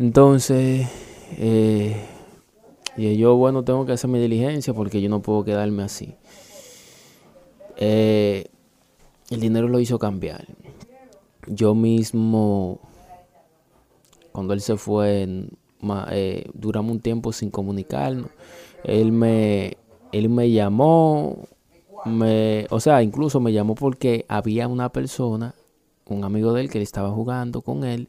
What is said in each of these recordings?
Entonces, eh, y yo, bueno, tengo que hacer mi diligencia porque yo no puedo quedarme así. Eh, el dinero lo hizo cambiar. Yo mismo, cuando él se fue, eh, duramos un tiempo sin comunicarnos. Él me, él me llamó, me, o sea, incluso me llamó porque había una persona, un amigo de él que le estaba jugando con él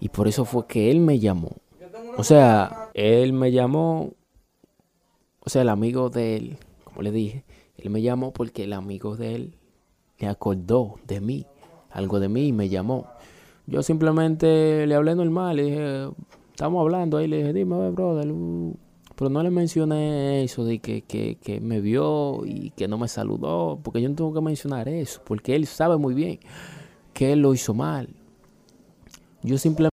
Y por eso fue que él me llamó. O sea, él me llamó, o sea, el amigo de él, como le dije, él me llamó porque el amigo de él le acordó de mí, algo de mí y me llamó. Yo simplemente le hablé normal, le dije, estamos hablando ahí, le dije, dime, brother, uh". pero no le mencioné eso de que, que, que me vio y que no me saludó, porque yo no tengo que mencionar eso, porque él sabe muy bien que lo hizo mal. Yo simplemente...